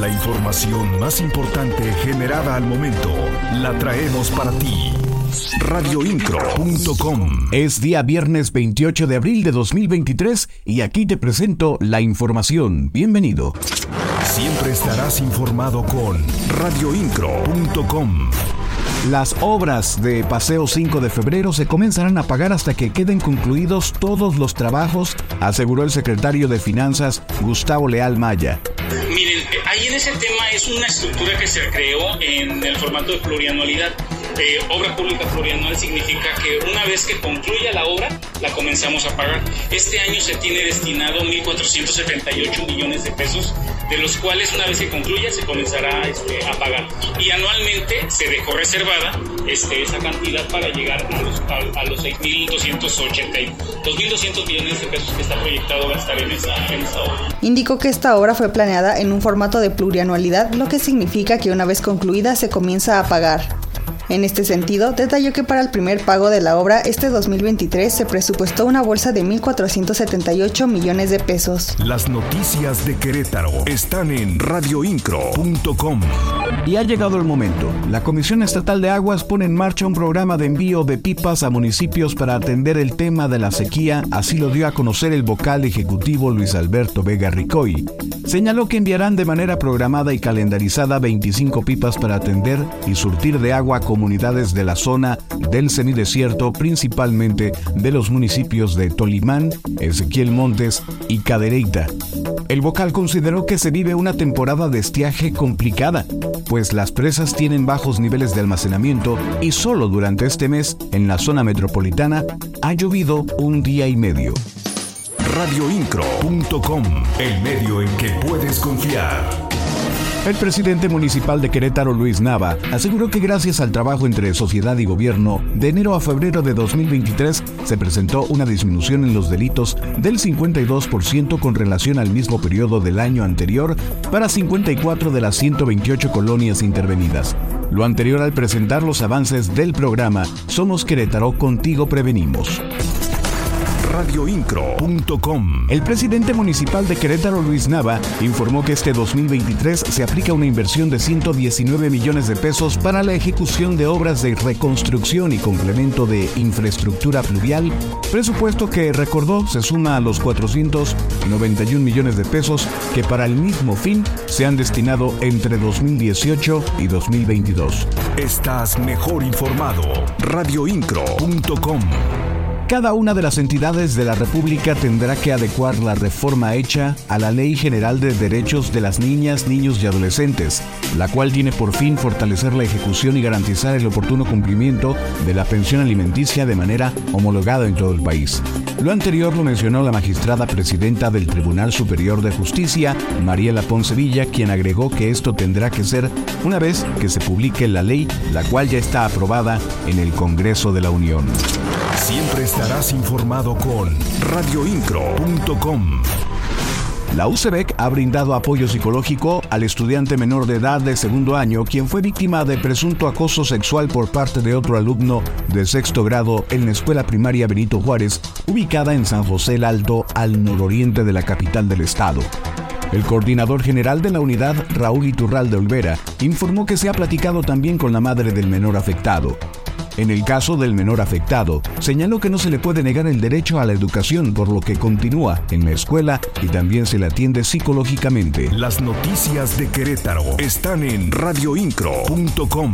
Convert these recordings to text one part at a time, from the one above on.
La información más importante generada al momento la traemos para ti. Radioincro.com Es día viernes 28 de abril de 2023 y aquí te presento la información. Bienvenido. Siempre estarás informado con radioincro.com. Las obras de Paseo 5 de febrero se comenzarán a pagar hasta que queden concluidos todos los trabajos, aseguró el secretario de Finanzas Gustavo Leal Maya. Miren, ahí en ese tema es una estructura que se creó en el formato de plurianualidad. Eh, obra pública plurianual significa que una vez que concluya la obra, la comenzamos a pagar. Este año se tiene destinado 1.478 millones de pesos, de los cuales una vez que concluya se comenzará este, a pagar. Y anualmente se dejó reservada este, esa cantidad para llegar a los, a, los 6.280, 2.200 millones de pesos que está proyectado gastar en esa, en esa obra. Indicó que esta obra fue planeada en un formato de plurianualidad, lo que significa que una vez concluida se comienza a pagar. En este sentido, detalló que para el primer pago de la obra este 2023 se presupuestó una bolsa de 1.478 millones de pesos. Las noticias de Querétaro están en radioincro.com. Y ha llegado el momento. La Comisión Estatal de Aguas pone en marcha un programa de envío de pipas a municipios para atender el tema de la sequía, así lo dio a conocer el vocal ejecutivo Luis Alberto Vega Ricoy. Señaló que enviarán de manera programada y calendarizada 25 pipas para atender y surtir de agua con comunidades de la zona del semidesierto, principalmente de los municipios de Tolimán, Ezequiel Montes y Cadereyta. El vocal consideró que se vive una temporada de estiaje complicada, pues las presas tienen bajos niveles de almacenamiento y solo durante este mes en la zona metropolitana ha llovido un día y medio. Radioincro.com, el medio en que puedes confiar. El presidente municipal de Querétaro, Luis Nava, aseguró que gracias al trabajo entre sociedad y gobierno, de enero a febrero de 2023 se presentó una disminución en los delitos del 52% con relación al mismo periodo del año anterior para 54 de las 128 colonias intervenidas. Lo anterior al presentar los avances del programa Somos Querétaro, contigo prevenimos radioincro.com. El presidente municipal de Querétaro, Luis Nava, informó que este 2023 se aplica una inversión de 119 millones de pesos para la ejecución de obras de reconstrucción y complemento de infraestructura pluvial, presupuesto que recordó se suma a los 491 millones de pesos que para el mismo fin se han destinado entre 2018 y 2022. Estás mejor informado. radioincro.com. Cada una de las entidades de la República tendrá que adecuar la reforma hecha a la Ley General de Derechos de las Niñas, Niños y Adolescentes, la cual tiene por fin fortalecer la ejecución y garantizar el oportuno cumplimiento de la pensión alimenticia de manera homologada en todo el país. Lo anterior lo mencionó la magistrada presidenta del Tribunal Superior de Justicia, Mariela Poncevilla, quien agregó que esto tendrá que ser una vez que se publique la ley, la cual ya está aprobada en el Congreso de la Unión. Siempre estarás informado con radioincro.com. La UCEBEC ha brindado apoyo psicológico al estudiante menor de edad de segundo año, quien fue víctima de presunto acoso sexual por parte de otro alumno de sexto grado en la escuela primaria Benito Juárez, ubicada en San José el Alto, al nororiente de la capital del estado. El coordinador general de la unidad, Raúl Iturral de Olvera, informó que se ha platicado también con la madre del menor afectado. En el caso del menor afectado, señaló que no se le puede negar el derecho a la educación, por lo que continúa en la escuela y también se le atiende psicológicamente. Las noticias de Querétaro están en radioincro.com.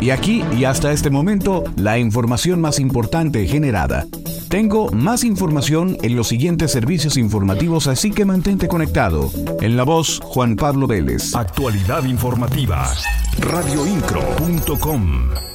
Y aquí y hasta este momento, la información más importante generada. Tengo más información en los siguientes servicios informativos, así que mantente conectado. En la voz, Juan Pablo Vélez. Actualidad informativa. radioincro.com.